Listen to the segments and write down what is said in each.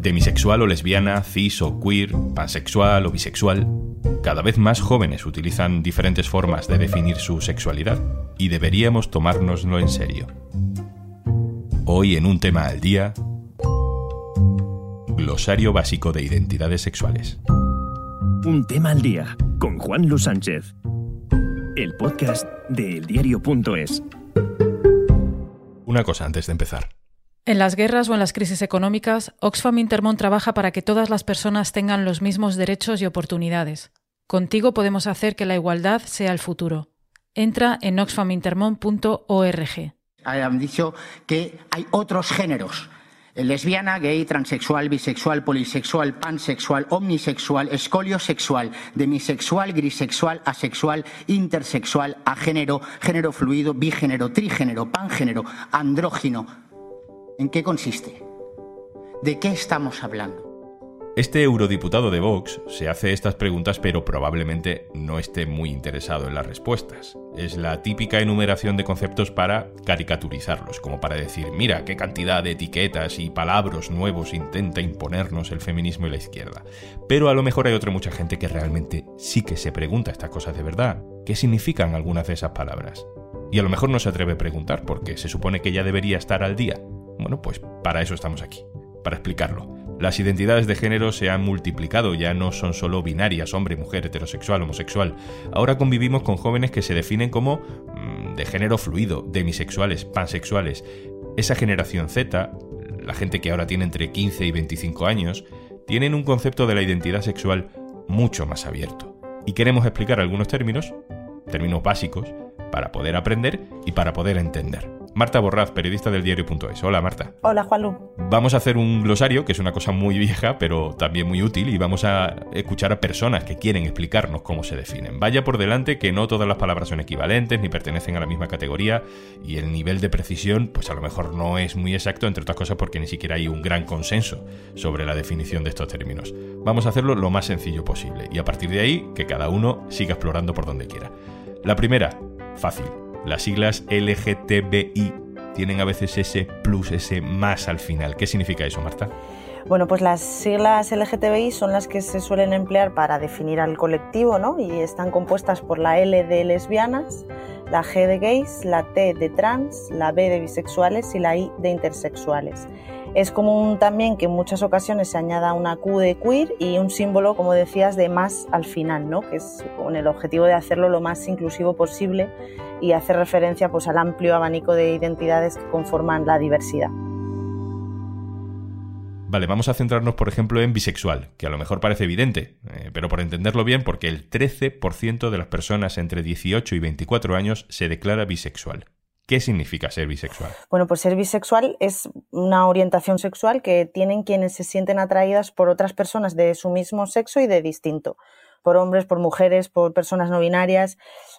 Demisexual o lesbiana, cis o queer, pansexual o bisexual. Cada vez más jóvenes utilizan diferentes formas de definir su sexualidad y deberíamos tomárnoslo en serio. Hoy en un tema al día, glosario básico de identidades sexuales. Un tema al día con Juan Luis Sánchez. El podcast de eldiario.es. Una cosa antes de empezar. En las guerras o en las crisis económicas, Oxfam Intermón trabaja para que todas las personas tengan los mismos derechos y oportunidades. Contigo podemos hacer que la igualdad sea el futuro. Entra en oxfamintermon.org. Han dicho que hay otros géneros. Lesbiana, gay, transexual, bisexual, polisexual, pansexual, omnisexual, escoliosexual, demisexual, grisexual, asexual, intersexual, agénero, género fluido, bigénero, trigénero, pangénero, andrógino. ¿En qué consiste? ¿De qué estamos hablando? Este eurodiputado de Vox se hace estas preguntas pero probablemente no esté muy interesado en las respuestas. Es la típica enumeración de conceptos para caricaturizarlos, como para decir, mira qué cantidad de etiquetas y palabras nuevos intenta imponernos el feminismo y la izquierda. Pero a lo mejor hay otra mucha gente que realmente sí que se pregunta estas cosas de verdad. ¿Qué significan algunas de esas palabras? Y a lo mejor no se atreve a preguntar porque se supone que ya debería estar al día. Bueno, pues para eso estamos aquí, para explicarlo. Las identidades de género se han multiplicado, ya no son solo binarias, hombre, mujer, heterosexual, homosexual. Ahora convivimos con jóvenes que se definen como mm, de género fluido, demisexuales, pansexuales. Esa generación Z, la gente que ahora tiene entre 15 y 25 años, tienen un concepto de la identidad sexual mucho más abierto. Y queremos explicar algunos términos, términos básicos, para poder aprender y para poder entender. Marta Borraz, periodista del diario.es. Hola Marta. Hola Juanlu. Vamos a hacer un glosario, que es una cosa muy vieja, pero también muy útil, y vamos a escuchar a personas que quieren explicarnos cómo se definen. Vaya por delante que no todas las palabras son equivalentes ni pertenecen a la misma categoría, y el nivel de precisión, pues a lo mejor no es muy exacto, entre otras cosas porque ni siquiera hay un gran consenso sobre la definición de estos términos. Vamos a hacerlo lo más sencillo posible, y a partir de ahí, que cada uno siga explorando por donde quiera. La primera, fácil las siglas LGTBI tienen a veces ese plus, ese más al final. ¿Qué significa eso, Marta? Bueno, pues las siglas LGTBI son las que se suelen emplear para definir al colectivo, ¿no? Y están compuestas por la L de lesbianas, la G de gays, la T de trans, la B de bisexuales y la I de intersexuales. Es común también que en muchas ocasiones se añada una Q de queer y un símbolo, como decías, de más al final, ¿no? que es con el objetivo de hacerlo lo más inclusivo posible y hacer referencia pues, al amplio abanico de identidades que conforman la diversidad. Vale, vamos a centrarnos, por ejemplo, en bisexual, que a lo mejor parece evidente, eh, pero por entenderlo bien, porque el 13% de las personas entre 18 y 24 años se declara bisexual. ¿Qué significa ser bisexual? Bueno, pues ser bisexual es una orientación sexual que tienen quienes se sienten atraídas por otras personas de su mismo sexo y de distinto, por hombres, por mujeres, por personas no binarias.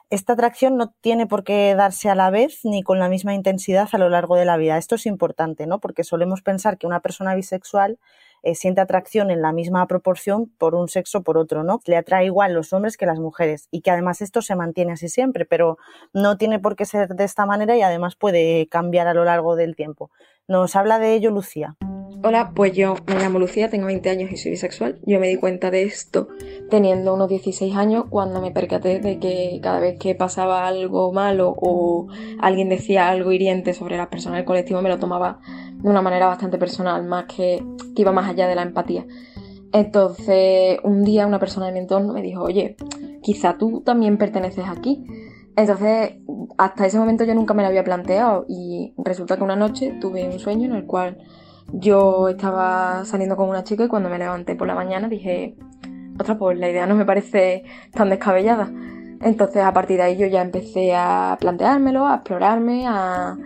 Esta atracción no tiene por qué darse a la vez ni con la misma intensidad a lo largo de la vida. Esto es importante, ¿no? Porque solemos pensar que una persona bisexual eh, siente atracción en la misma proporción por un sexo por otro, ¿no? Le atrae igual los hombres que las mujeres y que además esto se mantiene así siempre, pero no tiene por qué ser de esta manera y además puede cambiar a lo largo del tiempo. Nos habla de ello Lucía. Hola, pues yo me llamo Lucía, tengo 20 años y soy bisexual. Yo me di cuenta de esto teniendo unos 16 años cuando me percaté de que cada vez que pasaba algo malo o alguien decía algo hiriente sobre las personas del colectivo me lo tomaba de una manera bastante personal, más que, que iba más allá de la empatía. Entonces, un día una persona de mi entorno me dijo, oye, quizá tú también perteneces aquí. Entonces, hasta ese momento yo nunca me lo había planteado y resulta que una noche tuve un sueño en el cual yo estaba saliendo con una chica y cuando me levanté por la mañana dije, otra, pues la idea no me parece tan descabellada. Entonces, a partir de ahí yo ya empecé a planteármelo, a explorarme, a,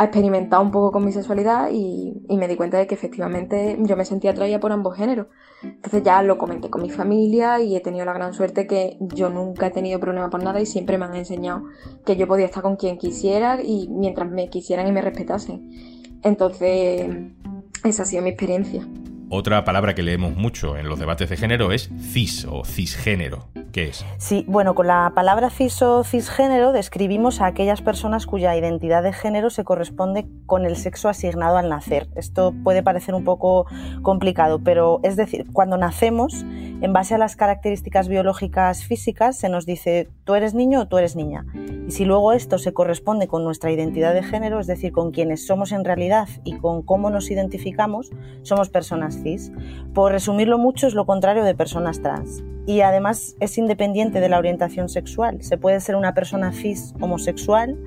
experimentar un poco con mi sexualidad y, me di cuenta de que efectivamente yo me sentía atraída por ambos géneros. Entonces ya lo comenté con mi familia y he tenido la gran suerte que yo nunca he tenido problema por nada y siempre me han enseñado que yo podía estar con quien quisiera y mientras me quisieran y me respetasen. Entonces, esa ha sido mi experiencia. Otra palabra que leemos mucho en los debates de género es cis o cisgénero. ¿Qué es? Sí, bueno, con la palabra cis o cisgénero describimos a aquellas personas cuya identidad de género se corresponde con el sexo asignado al nacer. Esto puede parecer un poco complicado, pero es decir, cuando nacemos, en base a las características biológicas físicas, se nos dice tú eres niño o tú eres niña. Y si luego esto se corresponde con nuestra identidad de género, es decir, con quienes somos en realidad y con cómo nos identificamos, somos personas cis. Por resumirlo mucho, es lo contrario de personas trans y además es independiente de la orientación sexual. Se puede ser una persona cis homosexual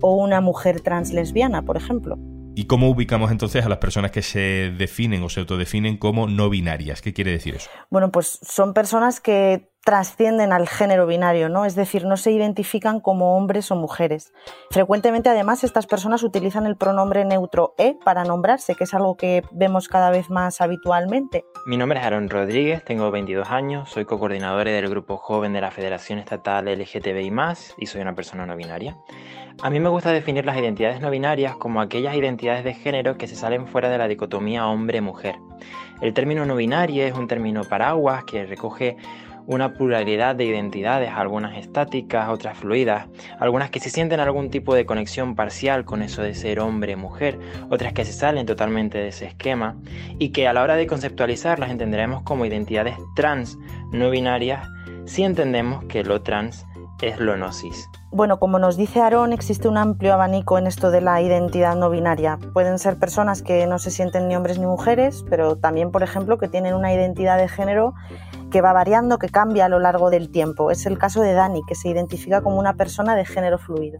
o una mujer trans lesbiana, por ejemplo. ¿Y cómo ubicamos entonces a las personas que se definen o se autodefinen como no binarias? ¿Qué quiere decir eso? Bueno, pues son personas que trascienden al género binario, ¿no? Es decir, no se identifican como hombres o mujeres. Frecuentemente, además, estas personas utilizan el pronombre neutro e para nombrarse, que es algo que vemos cada vez más habitualmente. Mi nombre es Aaron Rodríguez, tengo 22 años, soy co-coordinador del grupo joven de la Federación Estatal LGTBI+, y soy una persona no binaria. A mí me gusta definir las identidades no binarias como aquellas identidades de género que se salen fuera de la dicotomía hombre-mujer. El término no binario es un término paraguas que recoge una pluralidad de identidades, algunas estáticas, otras fluidas, algunas que se sienten algún tipo de conexión parcial con eso de ser hombre-mujer, otras que se salen totalmente de ese esquema y que a la hora de conceptualizar las entenderemos como identidades trans no binarias si entendemos que lo trans es lo no cis. Bueno, como nos dice Aarón, existe un amplio abanico en esto de la identidad no binaria. Pueden ser personas que no se sienten ni hombres ni mujeres, pero también, por ejemplo, que tienen una identidad de género que va variando, que cambia a lo largo del tiempo. Es el caso de Dani, que se identifica como una persona de género fluido.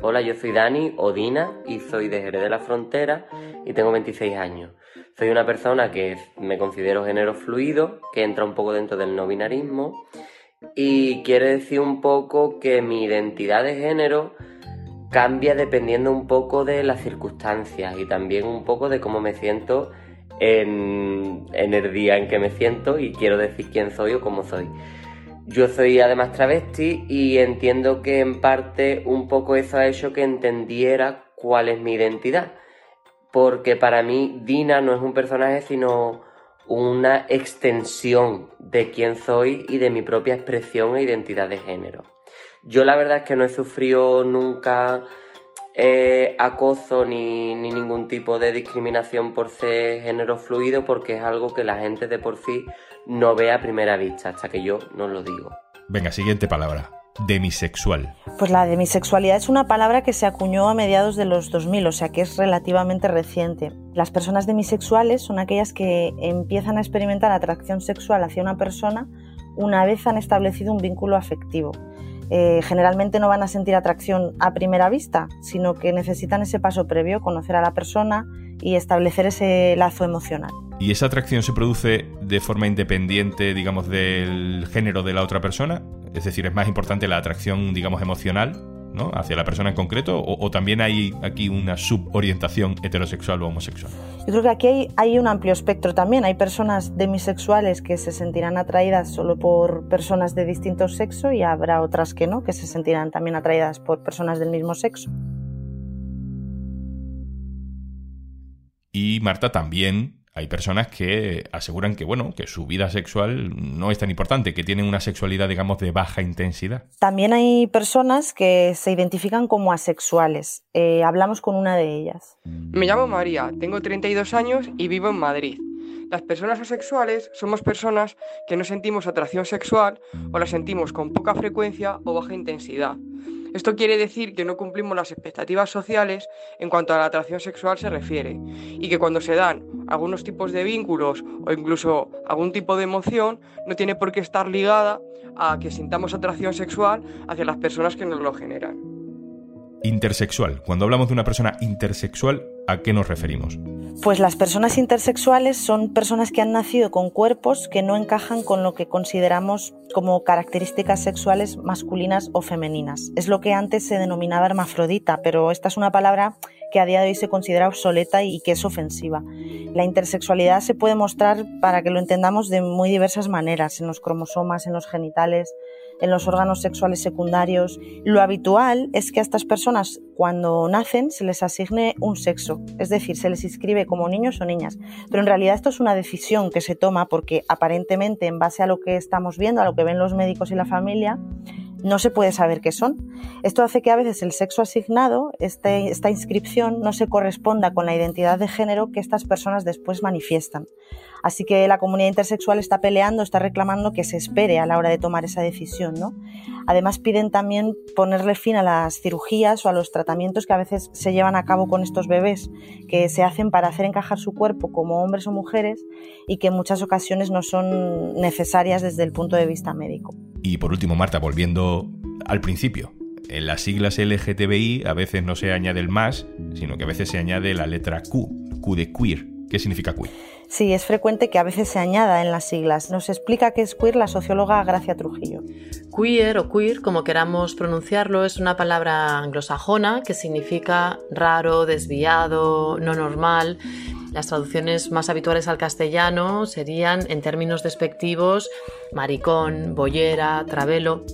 Hola, yo soy Dani Odina y soy de Jerez de la Frontera y tengo 26 años. Soy una persona que me considero género fluido, que entra un poco dentro del no binarismo y quiere decir un poco que mi identidad de género cambia dependiendo un poco de las circunstancias y también un poco de cómo me siento en, el día en que me siento y quiero decir quién soy o cómo soy. Yo soy además travesti y entiendo que en parte un poco eso ha hecho que entendiera cuál es mi identidad. Porque para mí Dina no es un personaje sino una extensión de quién soy y de mi propia expresión e identidad de género. Yo la verdad es que no he sufrido nunca eh, acoso ni, ni, ningún tipo de discriminación por ser género fluido porque es algo que la gente de por sí no ve a primera vista hasta que yo no lo digo. Venga, siguiente palabra. Demisexual. Pues la demisexualidad es una palabra que se acuñó a mediados de los 2000, o sea que es relativamente reciente. Las personas demisexuales son aquellas que empiezan a experimentar atracción sexual hacia una persona una vez han establecido un vínculo afectivo. Eh, generalmente no van a sentir atracción a primera vista, sino que necesitan ese paso previo, conocer a la persona y establecer ese lazo emocional. ¿Y esa atracción se produce de forma independiente, digamos, del género de la otra persona? Es decir, es más importante la atracción, digamos, emocional, ¿no? Hacia la persona en concreto, o, también hay aquí una suborientación heterosexual o homosexual. Yo creo que aquí hay, hay, un amplio espectro también. Hay personas demisexuales que se sentirán atraídas solo por personas de distinto sexo y habrá otras que no, que se sentirán también atraídas por personas del mismo sexo. Y Marta también hay personas que aseguran que, bueno, que su vida sexual no es tan importante, que tienen una sexualidad, digamos, de baja intensidad. También hay personas que se identifican como asexuales. Eh, hablamos con una de ellas. Me llamo María, tengo 32 años y vivo en Madrid. Las personas asexuales somos personas que no sentimos atracción sexual o la sentimos con poca frecuencia o baja intensidad. Esto quiere decir que no cumplimos las expectativas sociales en cuanto a la atracción sexual se refiere y que cuando se dan algunos tipos de vínculos o incluso algún tipo de emoción no tiene por qué estar ligada a que sintamos atracción sexual hacia las personas que nos lo generan. Intersexual. Cuando hablamos de una persona intersexual, ¿a qué nos referimos? Pues las personas intersexuales son personas que han nacido con cuerpos que no encajan con lo que consideramos como características sexuales masculinas o femeninas. Es lo que antes se denominaba hermafrodita, pero esta es una palabra que a día de hoy se considera obsoleta y que es ofensiva. La intersexualidad se puede mostrar, para que lo entendamos, de muy diversas maneras, en los cromosomas, en los genitales, en los órganos sexuales secundarios. Lo habitual es que a estas personas cuando nacen se les asigne un sexo, es decir, se les inscribe como niños o niñas. Pero en realidad esto es una decisión que se toma porque aparentemente en base a lo que estamos viendo, a lo que ven los médicos y la familia, no se puede saber qué son. Esto hace que a veces el sexo asignado, este, esta inscripción, no se corresponda con la identidad de género que estas personas después manifiestan. Así que la comunidad intersexual está peleando, está reclamando que se espere a la hora de tomar esa decisión. ¿no? Además piden también ponerle fin a las cirugías o a los tratamientos que a veces se llevan a cabo con estos bebés, que se hacen para hacer encajar su cuerpo como hombres o mujeres y que en muchas ocasiones no son necesarias desde el punto de vista médico. Y por último, Marta, volviendo al principio. En las siglas LGTBI a veces no se añade el más, sino que a veces se añade la letra Q, Q de queer. ¿Qué significa queer? Sí, es frecuente que a veces se añada en las siglas. Nos explica qué es queer la socióloga Gracia Trujillo. Queer o queer, como queramos pronunciarlo, es una palabra anglosajona que significa raro, desviado, no normal. Las traducciones más habituales al castellano serían, en términos despectivos, maricón, boyera, travelo.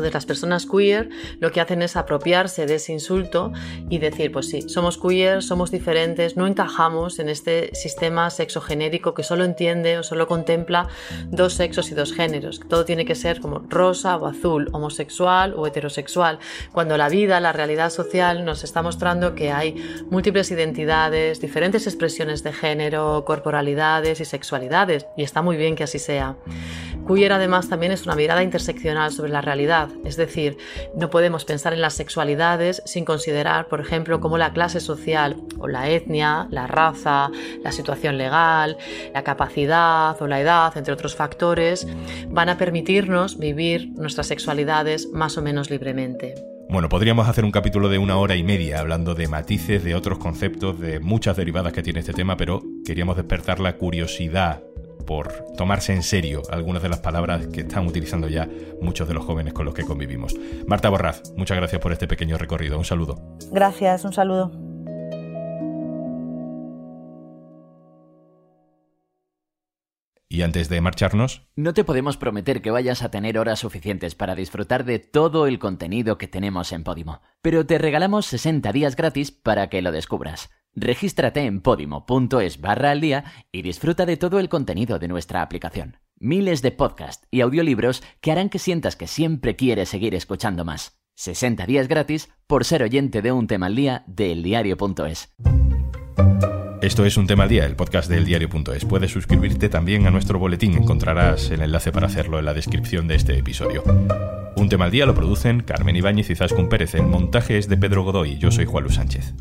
Entonces las personas queer lo que hacen es apropiarse de ese insulto y decir, pues sí, somos queer, somos diferentes, no encajamos en este sistema sexogenérico que solo entiende o solo contempla dos sexos y dos géneros. Todo tiene que ser como rosa o azul, homosexual o heterosexual, cuando la vida, la realidad social nos está mostrando que hay múltiples identidades, diferentes expresiones de género, corporalidades y sexualidades, y está muy bien que así sea. Queer además también es una mirada interseccional sobre la realidad, es decir, no podemos pensar en las sexualidades sin considerar, por ejemplo, cómo la clase social o la etnia, la raza, la situación legal, la capacidad o la edad, entre otros factores, van a permitirnos vivir nuestras sexualidades más o menos libremente. Bueno, podríamos hacer un capítulo de una hora y media hablando de matices, de otros conceptos, de muchas derivadas que tiene este tema, pero queríamos despertar la curiosidad por tomarse en serio algunas de las palabras que están utilizando ya muchos de los jóvenes con los que convivimos. Marta Borraz, muchas gracias por este pequeño recorrido. Un saludo. Gracias, un saludo. Y antes de marcharnos... No te podemos prometer que vayas a tener horas suficientes para disfrutar de todo el contenido que tenemos en Podimo, pero te regalamos 60 días gratis para que lo descubras. Regístrate en podimo.es barra al día y disfruta de todo el contenido de nuestra aplicación. Miles de podcasts y audiolibros que harán que sientas que siempre quieres seguir escuchando más. 60 días gratis por ser oyente de un tema al día de eldiario.es. Esto es Un Tema al Día, el podcast del diario.es. Puedes suscribirte también a nuestro boletín. Encontrarás el enlace para hacerlo en la descripción de este episodio. Un Tema al Día lo producen Carmen Ibáñez y Zaskun Pérez. El montaje es de Pedro Godoy. Yo soy Juan Luis Sánchez.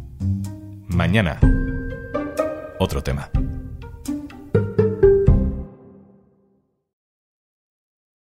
Mañana, otro tema.